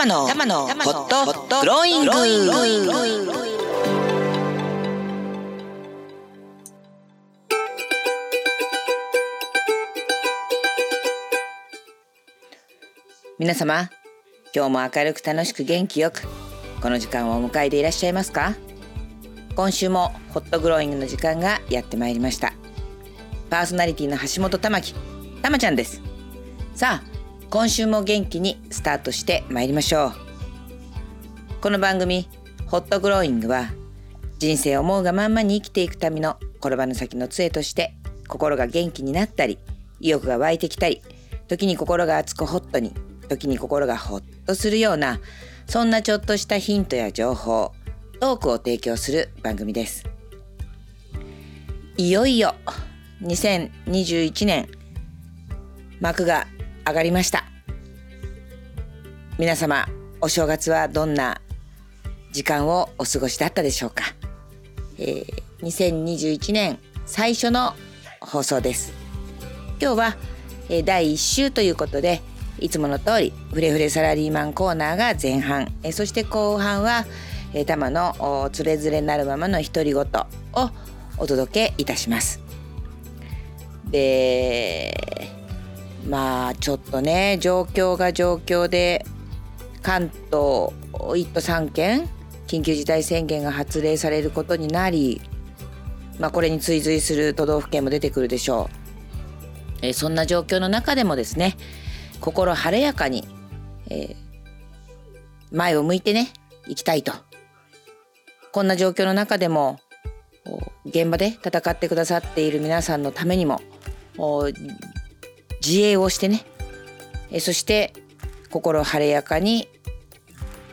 玉の玉のホットホットグローイング皆様今日も明るく楽しく元気よくこの時間をお迎えでいらっしゃいますか？今週もホットグローイングの時間がやってまいりました。パーソナリティの橋本玉木玉ちゃんです。さあ今週も元気にスタートしてまいりましょう。この番組ホットグローイングは人生を思うがまんまに生きていくための転ばぬ先の杖として心が元気になったり意欲が湧いてきたり時に心が熱くホットに時に心がホッとするようなそんなちょっとしたヒントや情報トークを提供する番組です。いよいよ2021年幕が上がりました。皆様お正月はどんな時間をお過ごしだったでしょうか、えー、2021年最初の放送です。今日は、えー、第1週ということでいつもの通りフレフレサラリーマンコーナーが前半。えそして後半はえ玉のつれづれなるままの独り言をお届けいたします。でまあちょっとね状況が状況で関東1都3県緊急事態宣言が発令されることになり、まあ、これに追随する都道府県も出てくるでしょう。えそんな状況の中でもですね心晴れやかに、えー、前を向いてね行きたいとこんな状況の中でも現場で戦ってくださっている皆さんのためにも自衛をしてね。えそして心晴れやかに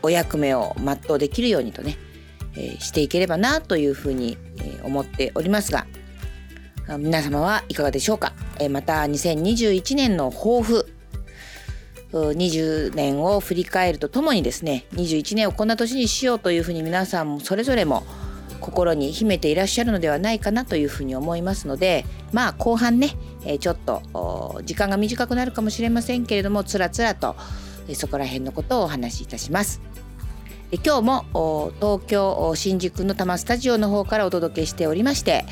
お役目を全うできるようにとねえしていければなというふうに思っておりますが皆様はいかがでしょうか？えまた2021年の抱負20年を振り返るとともにですね21年をこんな年にしようというふうに皆さんもそれぞれも心に秘めていらっしゃるのではないかなというふうに思いますのでまあ後半ねちょっと時間が短くなるかもしれませんけれどもつらつらとそこら辺のことをお話しいたします。で今日も東京新宿の多摩スタジオの方からお届けしておりまして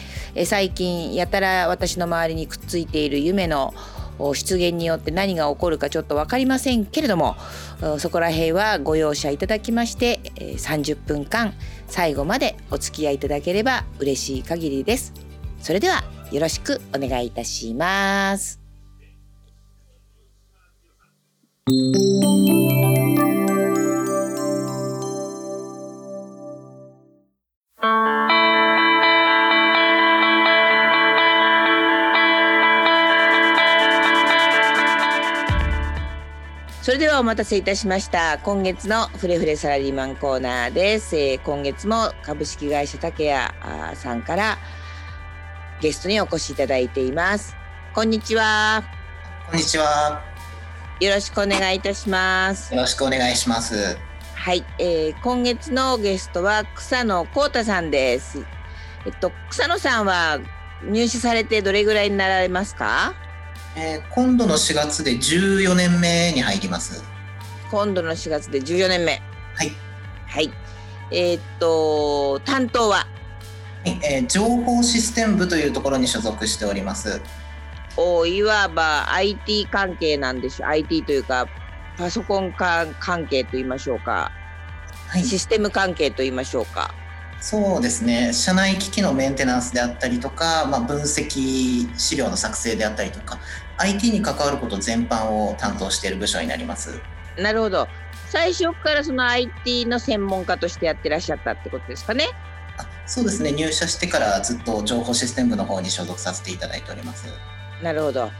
最近やたら私の周りにくっついている夢の出現によって何が起こるかちょっと分かりませんけれどもそこら辺はご容赦いただきまして30分間最後までお付き合いいただければ嬉しい限りです。それではよろしくお願いいたします。それではお待たせいたしました。今月のフレフレサラリーマンコーナーです、えー、今月も株式会社竹谷さんからゲストにお越しいただいています。こんにちは。こんにちは。よろしくお願いいたします。よろしくお願いします。はい、えー、今月のゲストは草野光太さんです。えっと草野さんは入社されてどれぐらいになられますか？えー、今度の4月で14年目に入ります。今度の4月で14年目。はい。はい。えー、っと、担当は、えー、情報システム部というところに所属しております。おいわば IT 関係なんでしょう。IT というか、パソコン関係と言いましょうか。はい、システム関係と言いましょうか。そうですね社内機器のメンテナンスであったりとか、まあ、分析資料の作成であったりとか IT に関わること全般を担当している部署になります。なるほど。最初からその IT の専門家としてやってらっしゃったってことですかね。あそうですね。入社してからずっと情報システム部の方に所属させていただいております。なるほど。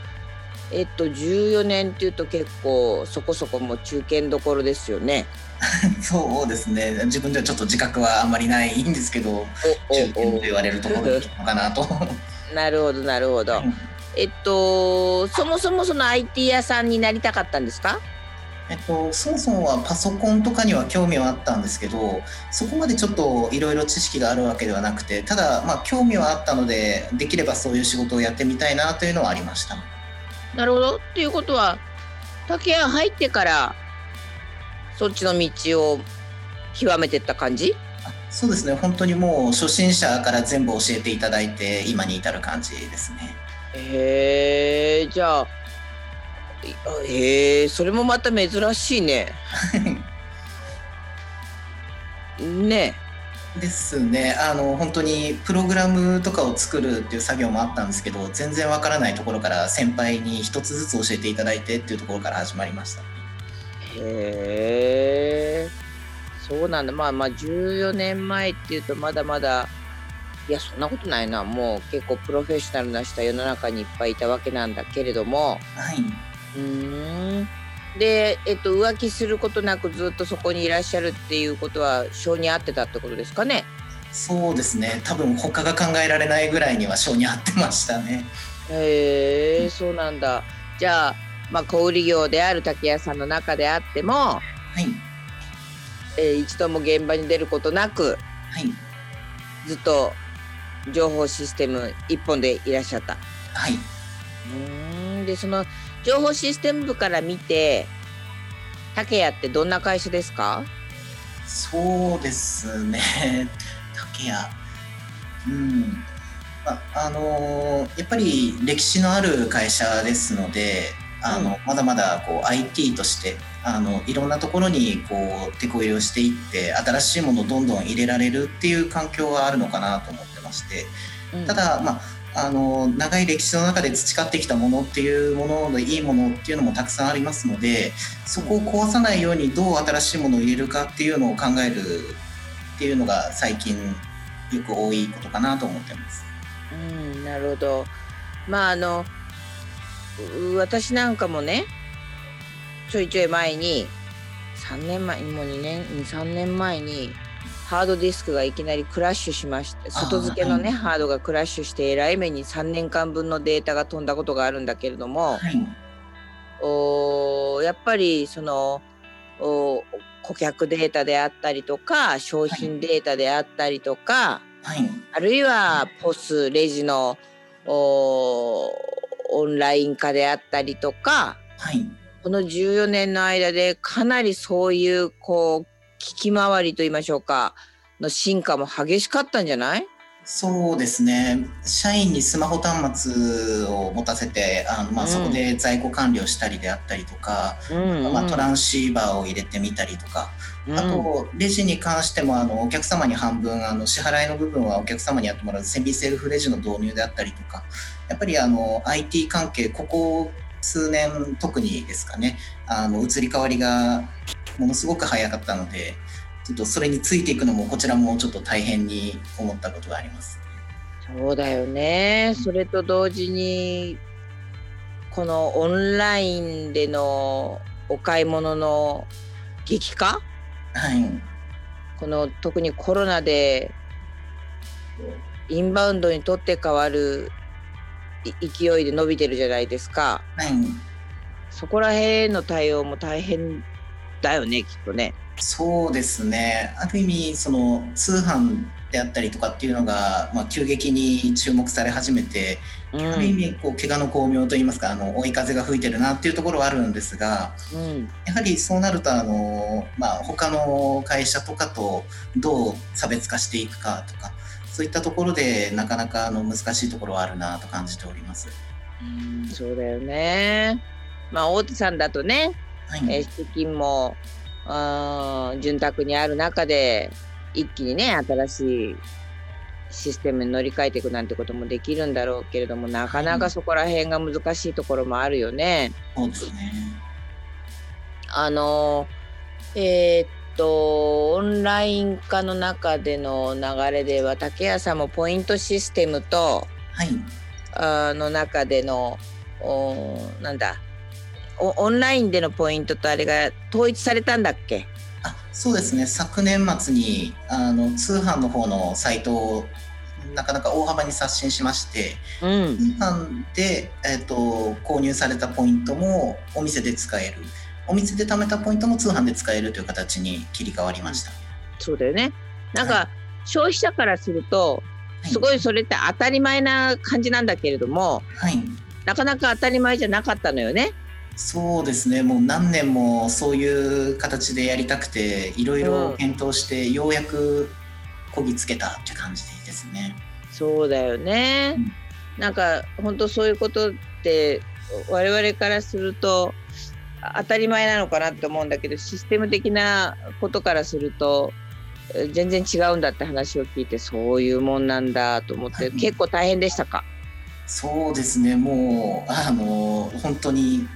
えっと14年っていうと結構そこそこも中堅どころですよね。そうですね。自分ではちょっと自覚はあんまりないんですけど中堅と言われるところなのかなと。なるほどなるほど、えっとそもそもその IT 屋さんになりたかったんですか？えっと、そもそもはパソコンとかには興味はあったんですけどそこまでちょっといろいろ知識があるわけではなくてただまあ興味はあったのでできればそういう仕事をやってみたいなというのはありました。なるほど。っていうことは竹谷入ってからそっちの道を極めてった感じ？そうですね。本当にもう初心者から全部教えていただいて今に至る感じですねへえじゃあへえそれもまた珍しいね。ね。ですね。あの本当にプログラムとかを作るっていう作業もあったんですけど全然わからないところから先輩に一つずつ教えていただいてっていうところから始まりました。へえそうなんだ。まあまあ14年前っていうとまだまだいやそんなことないな。もう結構プロフェッショナルな人は世の中にいっぱいいたわけなんだけれども。はい。うん。で、えっと、浮気することなくずっとそこにいらっしゃるっていうことは性に合ってたってことですかね？そうですね。多分他が考えられないぐらいには性に合ってましたね。へえそうなんだ。じゃあ、まあ、小売業である竹谷さんの中であっても、はい。えー一度も現場に出ることなくはい。ずっと情報システム一本でいらっしゃった。はい。うーん。でその情報システム部から見て竹谷ってどんな会社ですか？そうですね。竹谷。うん。まあのやっぱり歴史のある会社ですのであの、まだまだこう IT としてあのいろんなところにこう手こ入れをしていって新しいものをどんどん入れられるっていう環境はあるのかなと思ってましてただまああの長い歴史の中で培ってきたものっていうもののいいものっていうのもたくさんありますのでそこを壊さないようにどう新しいものを入れるかっていうのを考えるっていうのが最近よく多いことかなと思ってます。うん、なるほど。まああのう私なんかもねちょいちょい前に3年前もう2年23年前にハードディスクがいきなりクラッシュしまして外付けのね、はい。ハードがクラッシュしてえらい目に3年間分のデータが飛んだことがあるんだけれども、はい。おーやっぱりそのお顧客データであったりとか商品データであったりとか、はい。あるいはポスレジのおオンライン化であったりとかはい。この14年の間でかなりそういうこう聞き回りと言いましょうかの進化も激しかったんじゃない？そうですね。社員にスマホ端末を持たせてあの、まあ、うん。そこで在庫管理をしたりであったりとか、うんまあ、トランシーバーを入れてみたりとか、うん。あとレジに関してもあのお客様に半分あの支払いの部分はお客様にやってもらうセミセルフレジの導入であったりとかやっぱりあの IT 関係ここ数年特にですかね。あの移り変わりがものすごく早かったのでちょっとそれについていくのもこちらもちょっと大変に思ったことがあります。そうだよね。それと同時にこのオンラインでのお買い物の激化？はい。この特にコロナでインバウンドにとって変わるい勢いで伸びてるじゃないですか。はい。そこら辺の対応も大変だよねきっとね。そうですね。ある意味その通販であったりとかっていうのが、まあ、急激に注目され始めて、うん。ある意味こう怪我の巧妙といいますかあの追い風が吹いてるなっていうところはあるんですがうん。やはりそうなるとあの、まあ、他の会社とかとどう差別化していくかとかそういったところでなかなかあの難しいところはあるなと感じております。うんそうだよね。まあ大手さんだとね、はいえー資金も潤沢にある中で一気にね新しいシステムに乗り換えていくなんてこともできるんだろうけれどもなかなかそこら辺が難しいところもあるよね。そうですねあのえーっとオンライン化の中での流れでは竹谷さんもポイントシステムとはい。あの中でのおなんだおオンラインでのポイントとあれが統一されたんだっけ？あそうですね。昨年末にあの通販の方のサイトをなかなか大幅に刷新しましてうん。通販で、えー、と購入されたポイントもお店で使えるお店で貯めたポイントも通販で使えるという形に切り替わりました。そうだよね。なんか、は消費者からするとすごいそれって当たり前な感じなんだけれどもはい、なかなか当たり前じゃなかったのよね。そうですね。もう何年もそういう形でやりたくていろいろ検討して、ようやくこぎつけたって感じですね。そうだよね、うん、なんか本当そういうことって我々からすると当たり前なのかなって思うんだけどシステム的なことからすると全然違うんだって話を聞いてそういうもんなんだと思って、結構大変でしたか？そうですね。もうあの本当に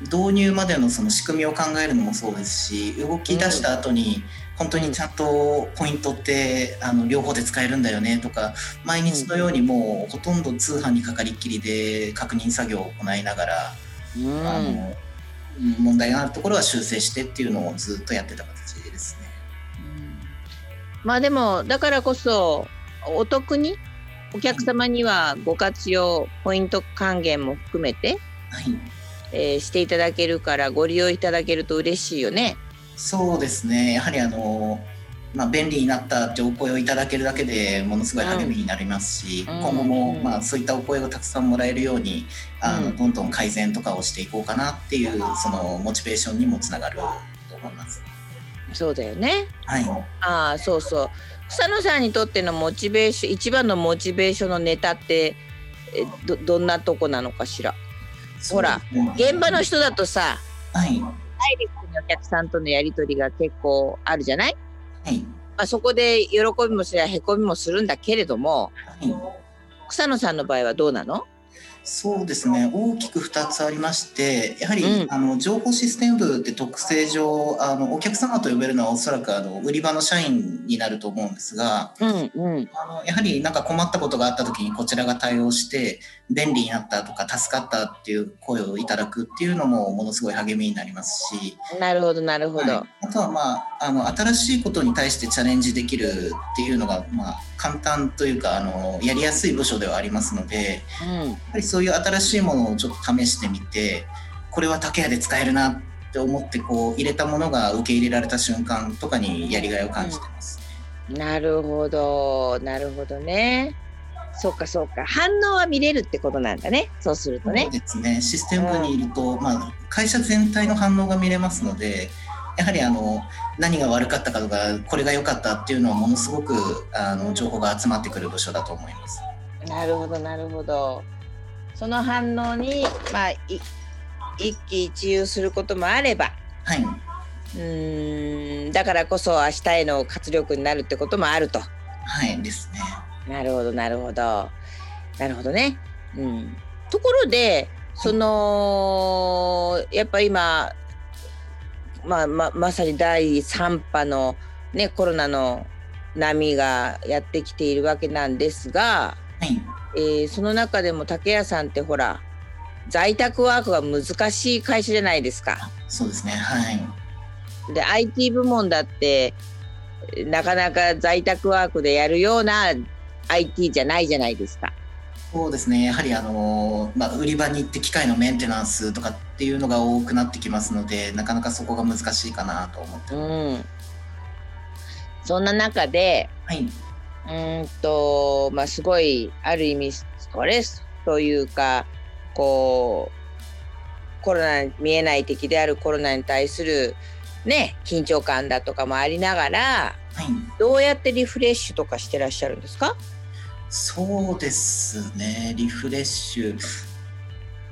導入までのその仕組みを考えるのもそうですし動き出した後に本当にちゃんとポイントってあの両方で使えるんだよねとか毎日のようにもうほとんど通販にかかりっきりで確認作業を行いながら、あの問題があるところは修正してっていうのをずっとやってた形ですね。まあでもだからこそお得にお客様にはご活用ポイント還元も含めて、はいえー、していただけるからご利用いただけると嬉しいよね。そうですねやはりあのまあ、便利になったってお声をいただけるだけでものすごい励みになりますし、うん、今後もまあそういったお声がたくさんもらえるようにあの、どんどん改善とかをしていこうかなっていうそのモチベーションにもつながると思います。そうだよね。はい。ああそうそう。草野さんにとってのモチベーション一番のモチベーションのネタってえどどんなとこなのかしら？ほら現場の人だとさ、はい、ダイレクトにお客さんとのやり取りが結構あるじゃない、はい、まあ、そこで喜びもすりゃへこみもするんだけれども、はい、草野さんの場合はどうなの？そうですね。大きく2つありましてやはり、うん、あの情報システム部って特性上あのお客様と呼べるのはおそらくあの売り場の社員になると思うんですが、うんうん、あのやはり何か困ったことがあった時にこちらが対応して便利になったとか助かったっていう声をいただくっていうのもものすごい励みになりますし。なるほどなるほど、はい、あとはまああの新しいことに対してチャレンジできるっていうのがまあ簡単というかあのやりやすい部署ではありますので、うん、やっぱりそういう新しいものをちょっと試してみてこれは竹屋で使えるなって思ってこう入れたものが受け入れられた瞬間とかにやりがいを感じてます、うん、なるほど。なるほどね。そうかそうか。反応は見れるってことなんだね。そうするとね。そうですね。システムにいると、うん、まあ、会社全体の反応が見れますのでやはりあの何が悪かったかとかこれが良かったっていうのはものすごくあの情報が集まってくる部署だと思います。なるほどなるほど。その反応にまあ一喜一憂することもあれば、はい、うんだからこそ明日への活力になるってこともあると。はいですね。なるほどなるほどなるほどね。うん、ところでそのやっぱ今まあ、ままさに第3波の、ね、コロナの波がやってきているわけなんですが、はい、えー、その中でも竹谷さんってほら在宅ワークが難しい会社じゃないですか。そうですねはいで IT 部門だってなかなか在宅ワークでやるような IT じゃないじゃないですか。そうですね。やはりあの、まあ、売り場に行って機械のメンテナンスとかっていうのが多くなってきますのでなかなかそこが難しいかなと思ってうん、そんな中で、はい、うんとまあすごいある意味ストレスというかこうコロナ見えない敵であるコロナに対するね緊張感だとかもありながら、はい、どうやってリフレッシュとかしてらっしゃるんですか？そうですね。リフレッシュ。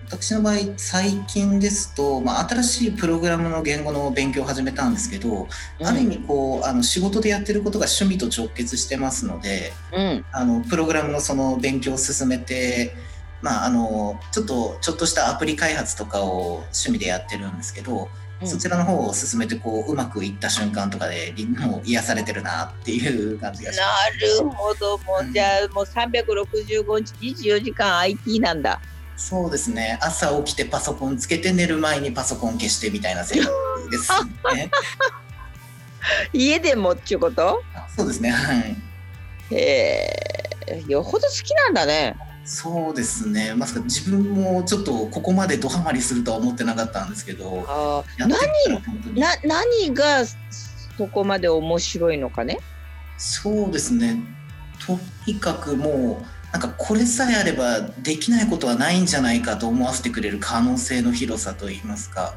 私の場合最近ですと、まあ、新しいプログラムの言語の勉強を始めたんですけど、うん、ある意味こうあの仕事でやってることが趣味と直結してますので、うん、あのプログラムのその勉強を進めて、まあ、あのちょっとちょっとしたアプリ開発とかを趣味でやってるんですけど、そちらの方を進めてこううまくいった瞬間とかでもう癒されてるなっていう感じがします。なるほど。もう、じゃあもう365日24時間 IT なんだ。そうですね。朝起きてパソコンつけて寝る前にパソコン消してみたいな生活ですね。家でもっちゅうこと？そうですね。はい。へえ。よほど好きなんだねそうですね。まさか自分もちょっとここまでドハマりするとは思ってなかったんですけどあ何な何がそこまで面白いのかね？そうですね。とにかくもうなんかこれさえあればできないことはないんじゃないかと思わせてくれる可能性の広さといいますか。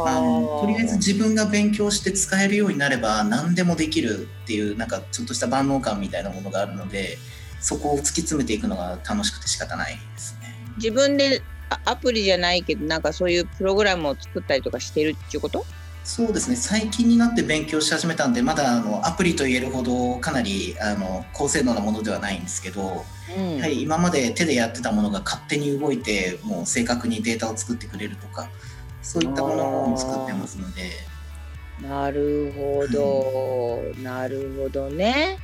あのとりあえず自分が勉強して使えるようになれば何でもできるっていうなんかちょっとした万能感みたいなものがあるのでそこを突き詰めていくのが楽しくて仕方ないですね。自分でアプリじゃないけどなんかそういうプログラムを作ったりとかしてるっていうこと？そうですね最近になって勉強し始めたんでまだあのアプリと言えるほどかなりあの高性能なものではないんですけど、うん、やはり今まで手でやってたものが勝手に動いてもう正確にデータを作ってくれるとかそういったものを作ってますので。なるほど、うん、なるほどね。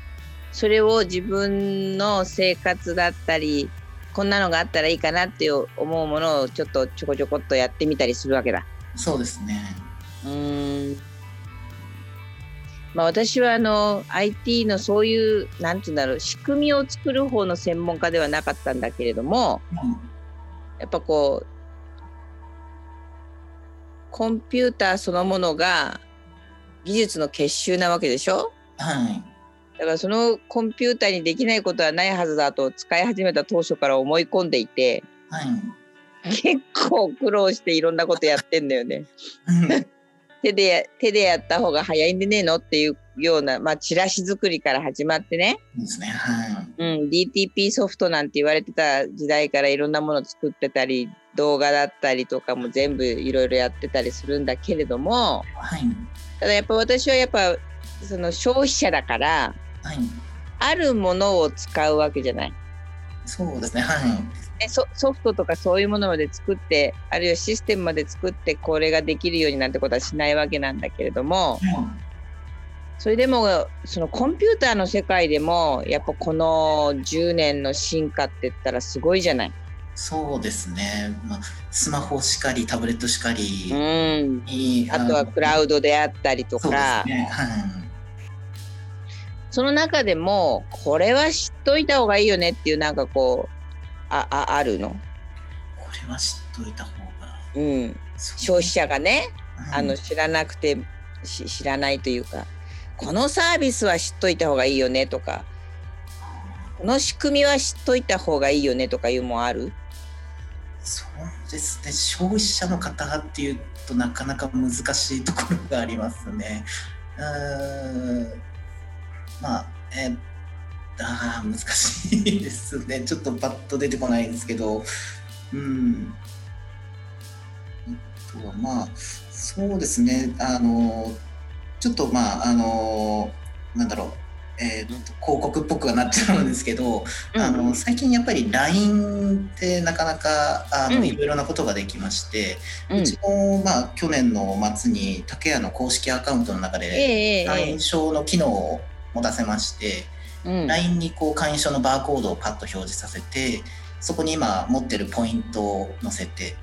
それを自分の生活だったりこんなのがあったらいいかなって思うものをちょっとちょこちょこっとやってみたりするわけだ。そうですね。うんまあ、私はあの IT のそういうなんて言うんだろう仕組みを作る方の専門家ではなかったんだけれども、うん、やっぱこうコンピューターそのものが技術の結集なわけでしょ、はい、だからそのコンピューターにできないことはないはずだと使い始めた当初から思い込んでいて、はい、結構苦労していろんなことやってんだよね。手で手でやった方が早いんでねえのっていうような、まあ、チラシ作りから始まってね。ですね、はい。うん、DTP ソフトなんて言われてた時代からいろんなもの作ってたり動画だったりとかも全部いろいろやってたりするんだけれども、はい、ただやっぱ私はやっぱその消費者だからはい、あるものを使うわけじゃない。そうですね、はい、ソソフトとかそういうものまで作ってあるいはシステムまで作ってこれができるようになんてことはしないわけなんだけれども、それでもそのコンピューターの世界でもやっぱこの10年の進化って言ったらすごいじゃない。そうですね、まあ、スマホしかりタブレットしかり、うん、あとはクラウドであったりとか、ね。はい、その中でもこれは知っといた方がいいよねっていうなんかこうあああるの？これは知っといた方が。うん。消費者がね、うん、あの知らなくて知らないというかこのサービスは知っといた方がいいよねとかこの仕組みは知っといた方がいいよねとかいうもある？そうですね。消費者の方っていうとなかなか難しいところがありますね。うんまあ、えー、あ難しいですね。ちょっとパッと出てこないんですけど、うん。とまあ、そうですね。あの、ちょっとまあ、あの、なんだろう。えー、広告っぽくはなっちゃうんですけど、うん、あの最近やっぱり LINE ってなかなかあの、うん、いろいろなことができまして、うん、うちも、まあ、去年の末に竹谷の公式アカウントの中で LINE 証の機能を持たせまして、うん、LINE にこう会員証のバーコードをパッと表示させてそこに今持ってるポイントを載せて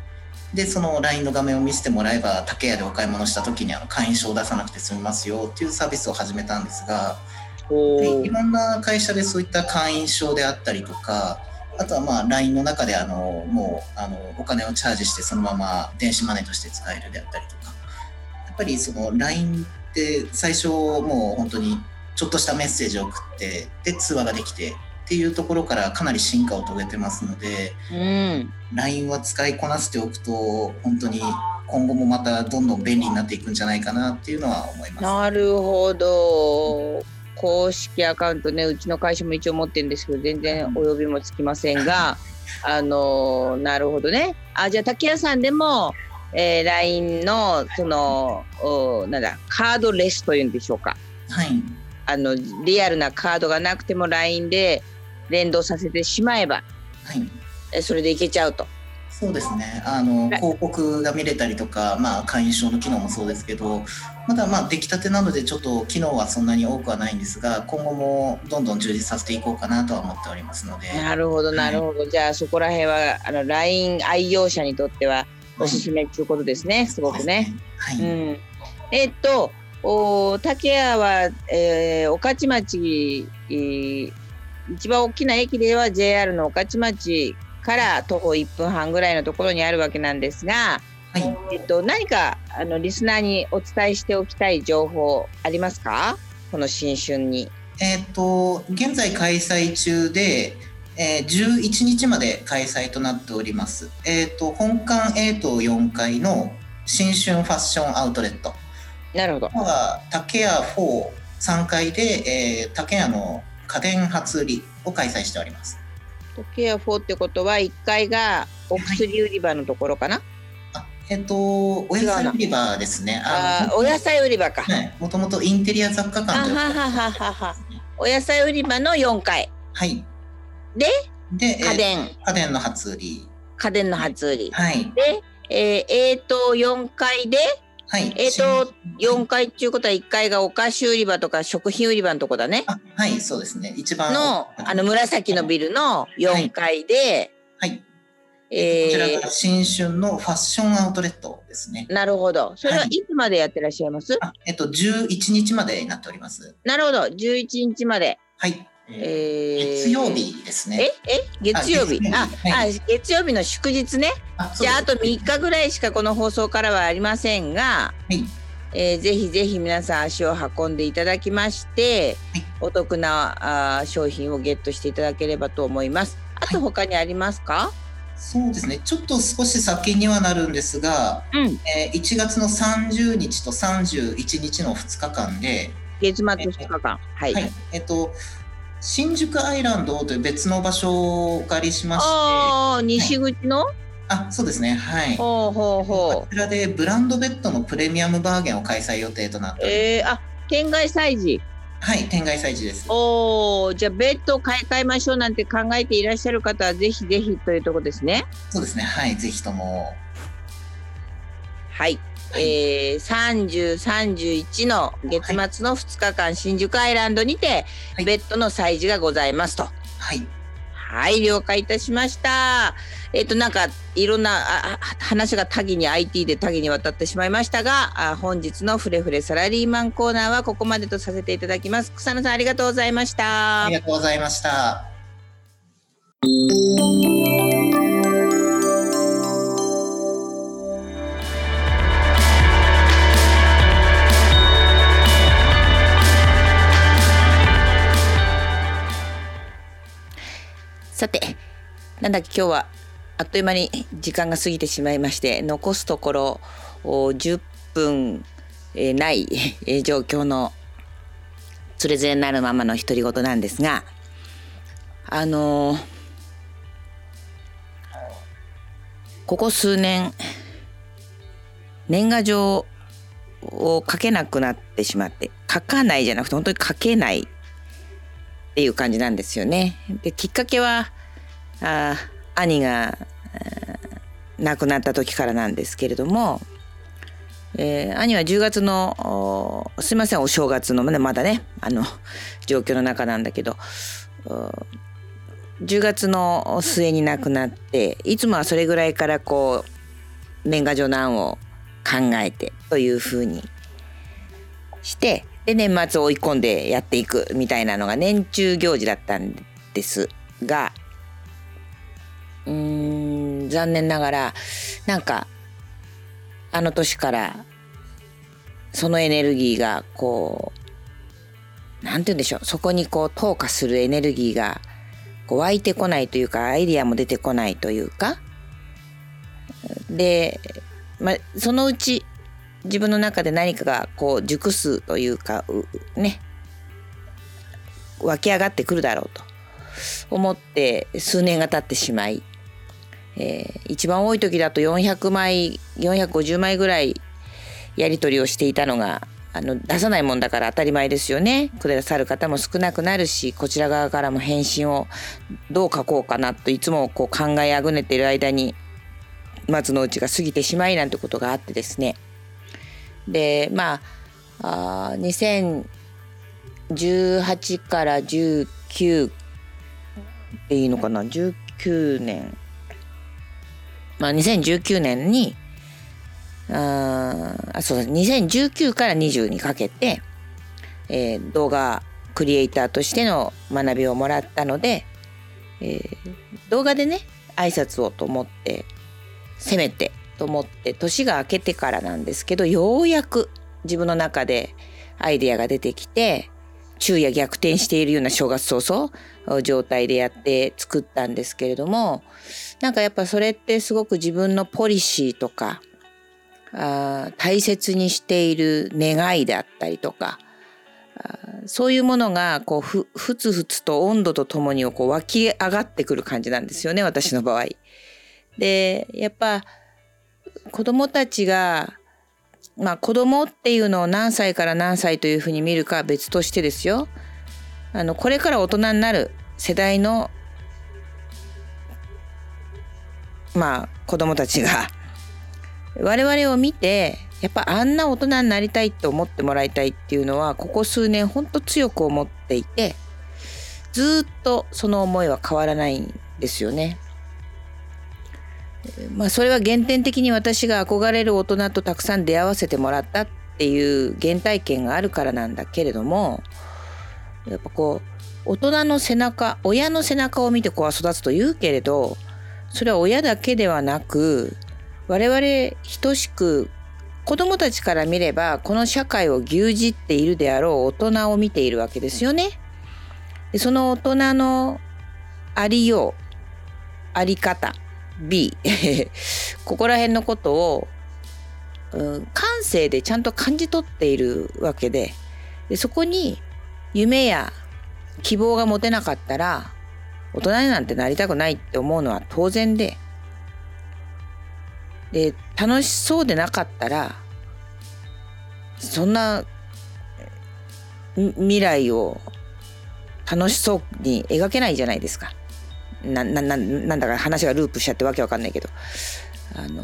でその LINE の画面を見せてもらえば竹屋でお買い物した時にあの会員証を出さなくて済みますよっていうサービスを始めたんですがでいろんな会社でそういった会員証であったりとかあとはまあ LINE の中であのもうあのお金をチャージしてそのまま電子マネーとして使えるであったりとか。やっぱりその LINE って最初もう本当にちょっとしたメッセージを送ってで通話ができてっていうところからかなり進化を遂げてますので、うん、LINE は使いこなしておくと本当に今後もまたどんどん便利になっていくんじゃないかなっていうのは思います。なるほど。公式アカウントねうちの会社も一応持ってるんですけど全然お呼びもつきませんが、あのなるほどね。あじゃあ竹谷さんでも、えー、LINE のそのおなんだカードレスというんでしょうか。はいあのリアルなカードがなくても LINE で連動させてしまえば、はい、それでいけちゃうと。そうですね。あの広告が見れたりとか、まあ、会員証の機能もそうですけどまだまあ出来たてなのでちょっと機能はそんなに多くはないんですが今後もどんどん充実させていこうかなとは思っておりますので。なるほどなるほど、はい、じゃあそこら辺はあの LINE 愛用者にとってはおすすめということですね、はい、すごくね。はい、うん、えー、っとお竹谷は、えー、御徒町、えー、一番大きな駅では JR の御徒町から徒歩1分半ぐらいのところにあるわけなんですが、はい、えっと、何かあのリスナーにお伝えしておきたい情報ありますか？この新春に。えっと現在開催中でえー、11日まで開催となっております。えっ、ー、と、本館 A 棟4階の新春ファッションアウトレット。なるほど。は竹屋4、3階で、えー、竹屋の家電初売りを開催しております。竹屋4ってことは、1階がお薬売り場のところかな、はいえっと、お野菜売り場ですね。あお野菜売り場か。もともとインテリア雑貨館というははははお野菜売り場の4階。はい。で、で家電、家電の初売り。家電の初売り。はい。で、えー、A 棟4階で、はい。えっ、と、4階っていうことは1階がお菓子売り場とか食品売り場のとこだね。はい、そうですね。一番。の、あの、紫のビルの4階で、はい、はいえー、こちらが新春のファッションアウトレットですね。なるほど。それはいつまでやってらっしゃいます、はい、えっと、11日までになっております。なるほど。11日まで。はい。えー、月曜日ですね。ええ月曜日？あ、はい、あ月曜日の祝日ね。じゃああと3日ぐらいしかこの放送からはありませんが、はい、えー、ぜひぜひ皆さん足を運んでいただきまして、はい、お得なあ商品をゲットしていただければと思います。あと他にありますか、はいそうですね。ちょっと少し先にはなるんですが、うん、えー、1月の30日と31日の2日間で月末2日間、はい、はい、えっ、ー、と新宿アイランドという別の場所をお借りしまして。ああ西口の、はい、あそうですね。はい。ほうほうほう。こちらでブランドベッドのプレミアムバーゲンを開催予定となっております。えー、あ県外催事。はい、天外祭事です。おお、じゃあベッドを買い替えましょうなんて考えていらっしゃる方はぜひぜひというところですね。そうですね、はい、ぜひとも。はい、はい、えー、30、31の月末の2日間、新宿アイランドにて、ベッドの催事がございますと。はい。はい、了解いたしました。えっ、ー、と、なんか、いろんなあ話が多岐に IT で多岐にわたってしまいましたが、あ本日のフレフレサラリーマンコーナーはここまでとさせていただきます。草野さん、ありがとうございました。ありがとうございました。さて、なんだっけ今日はあっという間に時間が過ぎてしまいまして残すところ10分、えないえ状況のつれづれになるままの独り言なんですがあのここ数年年賀状を書けなくなってしまって書かないじゃなくて本当に書けないっていう感じなんですよね。できっかけはあ兄が亡くなった時からなんですけれども、えー、兄は10月のすいませんお正月のまだねあの状況の中なんだけど10月の末に亡くなっていつもはそれぐらいからこう年賀状の案を考えてというふうにしてで年末追い込んでやっていくみたいなのが年中行事だったんですがうーん残念ながらなんかあの年からそのエネルギーがこう何て言うんでしょうそこにこう投下するエネルギーがこう湧いてこないというかアイディアも出てこないというかで、ま、そのうち自分の中で何かがこう熟すというかね。湧き上がってくるだろうと思って数年が経ってしまい、えー、一番多い時だと400枚450枚ぐらいやり取りをしていたのがあの出さないもんだから当たり前ですよね。くださる方も少なくなるしこちら側からも返信をどう書こうかなといつもこう考えあぐねている間に松の内が過ぎてしまいなんてことがあってですね。でまああ2018から19っていいのかな？19年。まあ2019年にああそうだ2019から20にかけて、えー、動画クリエイターとしての学びをもらったので、えー、動画でね挨拶をと思ってせめてと思って年が明けてからなんですけどようやく自分の中でアイデアが出てきて昼夜逆転しているような正月早々状態でやって作ったんですけれどもなんかやっぱそれってすごく自分のポリシーとかあ大切にしている願いであったりとかそういうものがこうふふつふつと温度とともにこう湧き上がってくる感じなんですよね私の場合。でやっぱ子供たちがまあ子供っていうのを何歳から何歳というふうに見るかは別としてですよあのこれから大人になる世代のまあ子供たちが我々を見てやっぱあんな大人になりたいと思ってもらいたいっていうのはここ数年ほんと強く思っていてずっとその思いは変わらないんですよね。まあそれは原点的に私が憧れる大人とたくさん出会わせてもらったっていう原体験があるからなんだけれどもやっぱこう大人の背中親の背中を見て子は育つと言うけれどそれは親だけではなく我々等しく子供たちから見ればこの社会を牛耳っているであろう大人を見ているわけですよね。でその大人のありようあり方 B ここら辺のことを、うん、感性でちゃんと感じ取っているわけででそこに夢や希望が持てなかったら大人になんてなりたくないって思うのは当然でで楽しそうでなかったらそんな未来を楽しそうに描けないじゃないですか。ななななんだか話がループしちゃってわけわかんないけど。あの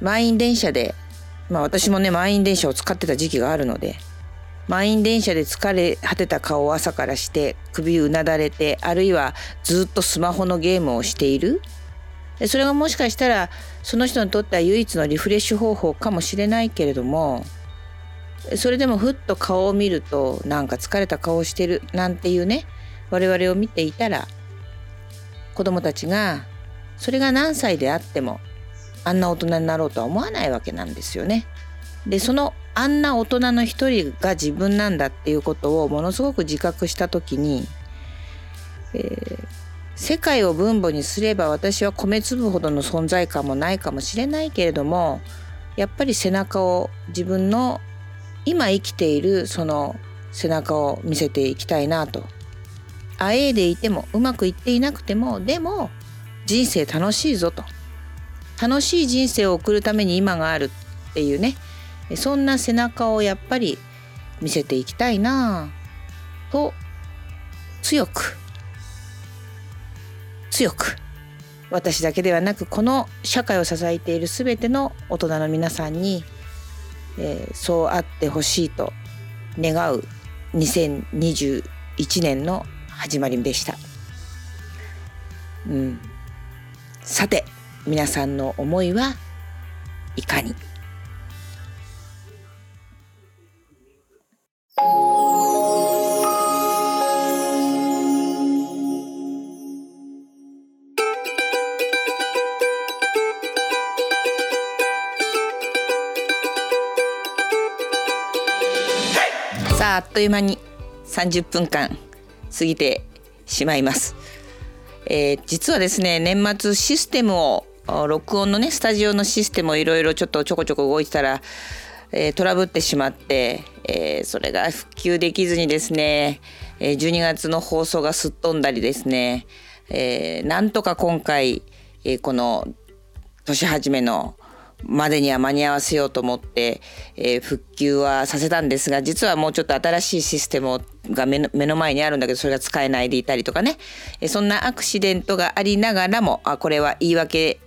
満員電車でまあ私もね満員電車を使ってた時期があるので満員電車で疲れ果てた顔を朝からして首うなだれてあるいはずっとスマホのゲームをしている。それがもしかしたらその人にとっては唯一のリフレッシュ方法かもしれないけれどもそれでもふっと顔を見るとなんか疲れた顔をしてるなんていうね我々を見ていたら子供たちがそれが何歳であってもあんな大人になろうとは思わないわけなんですよね。でそのあんな大人の一人が自分なんだっていうことをものすごく自覚した時に、えー、世界を分母にすれば私は米粒ほどの存在感もないかもしれないけれどもやっぱり背中を自分の今生きているその背中を見せていきたいなと。あえいでいてもうまくいっていなくてもでも人生楽しいぞと。楽しい人生を送るために今があるっていうねそんな背中をやっぱり見せていきたいなと強く強く私だけではなくこの社会を支えている全ての大人の皆さんに、えー、そうあってほしいと願う2021年の始まりでした。うん、さて皆さんの思いはいかに？さああっという間に30分間。過ぎてしまいます。えー、実はですね年末システムを録音のねスタジオのシステムをいろいろちょっとちょこちょこ動いてたら、えー、トラブってしまって、えー、それが復旧できずにですね、12月の放送がすっ飛んだりですね、えー、なんとか今回、え、この年始めのまでには間に合わせようと思って、えー、復旧はさせたんですが実はもうちょっと新しいシステムが目の前にあるんだけどそれが使えないでいたりとかね、えー、そんなアクシデントがありながらもあこれは言い訳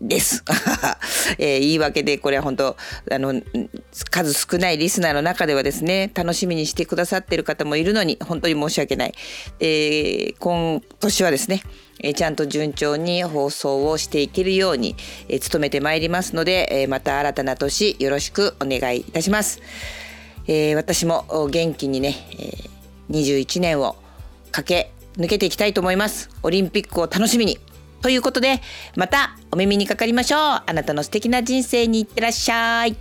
です、えー、言い訳でこれは本当あの数少ないリスナーの中ではですね楽しみにしてくださってる方もいるのに本当に申し訳ない、えー、今年はですねえちゃんと順調に放送をしていけるように、え努めてまいりますので、えまた新たな年よろしくお願いいたします。え私も元気にね、え21年を駆け抜けていきたいと思います。オリンピックを楽しみに。ということで、またお耳にかかりましょう。あなたの素敵な人生にいってらっしゃい。